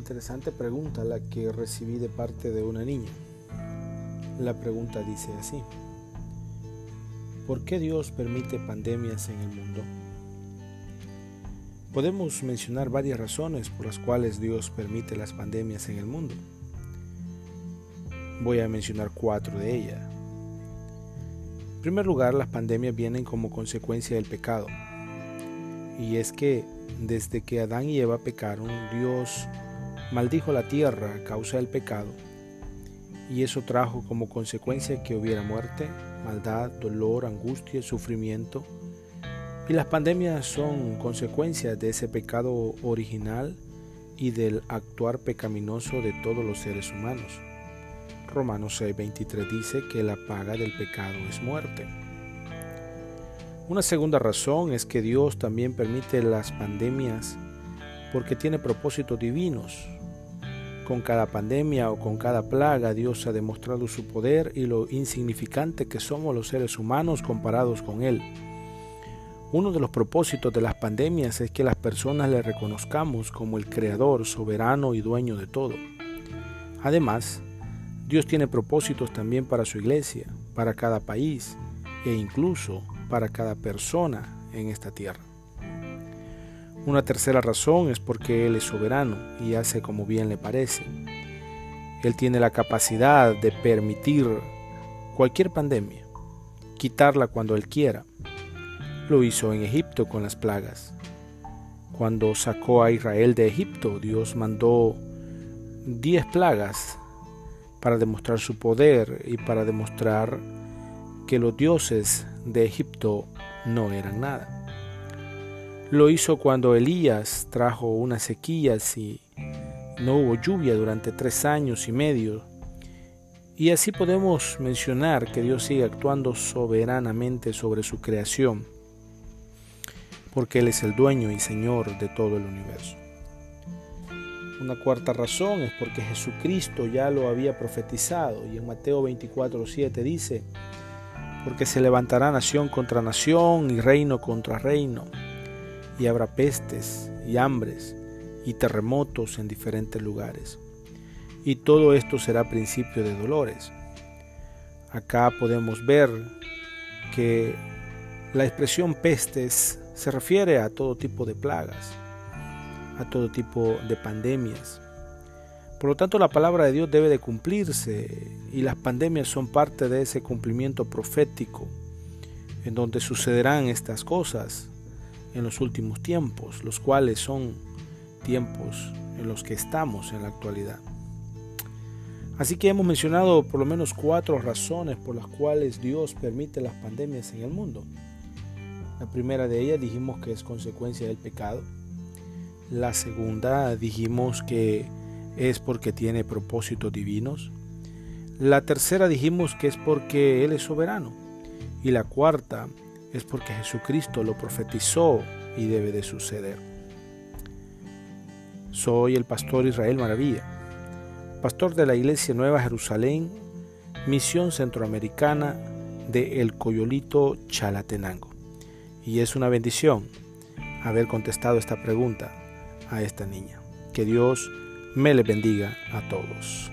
interesante pregunta la que recibí de parte de una niña. La pregunta dice así. ¿Por qué Dios permite pandemias en el mundo? Podemos mencionar varias razones por las cuales Dios permite las pandemias en el mundo. Voy a mencionar cuatro de ellas. En primer lugar, las pandemias vienen como consecuencia del pecado. Y es que desde que Adán y Eva pecaron, Dios maldijo la tierra a causa del pecado. Y eso trajo como consecuencia que hubiera muerte, maldad, dolor, angustia, sufrimiento. Y las pandemias son consecuencias de ese pecado original y del actuar pecaminoso de todos los seres humanos. Romanos 6:23 dice que la paga del pecado es muerte. Una segunda razón es que Dios también permite las pandemias porque tiene propósitos divinos. Con cada pandemia o con cada plaga Dios ha demostrado su poder y lo insignificante que somos los seres humanos comparados con Él. Uno de los propósitos de las pandemias es que las personas le reconozcamos como el creador, soberano y dueño de todo. Además, Dios tiene propósitos también para su iglesia, para cada país e incluso para cada persona en esta tierra. Una tercera razón es porque Él es soberano y hace como bien le parece. Él tiene la capacidad de permitir cualquier pandemia, quitarla cuando Él quiera. Lo hizo en Egipto con las plagas. Cuando sacó a Israel de Egipto, Dios mandó diez plagas para demostrar su poder y para demostrar que los dioses de Egipto no eran nada. Lo hizo cuando Elías trajo unas sequías y no hubo lluvia durante tres años y medio. Y así podemos mencionar que Dios sigue actuando soberanamente sobre su creación, porque Él es el dueño y Señor de todo el universo. Una cuarta razón es porque Jesucristo ya lo había profetizado y en Mateo 24:7 dice, porque se levantará nación contra nación y reino contra reino, y habrá pestes y hambres y terremotos en diferentes lugares. Y todo esto será principio de dolores. Acá podemos ver que la expresión pestes se refiere a todo tipo de plagas a todo tipo de pandemias. Por lo tanto, la palabra de Dios debe de cumplirse y las pandemias son parte de ese cumplimiento profético en donde sucederán estas cosas en los últimos tiempos, los cuales son tiempos en los que estamos en la actualidad. Así que hemos mencionado por lo menos cuatro razones por las cuales Dios permite las pandemias en el mundo. La primera de ellas dijimos que es consecuencia del pecado. La segunda dijimos que es porque tiene propósitos divinos. La tercera dijimos que es porque Él es soberano. Y la cuarta es porque Jesucristo lo profetizó y debe de suceder. Soy el pastor Israel Maravilla, pastor de la Iglesia Nueva Jerusalén, misión centroamericana de El Coyolito Chalatenango. Y es una bendición haber contestado esta pregunta a esta niña. Que Dios me le bendiga a todos.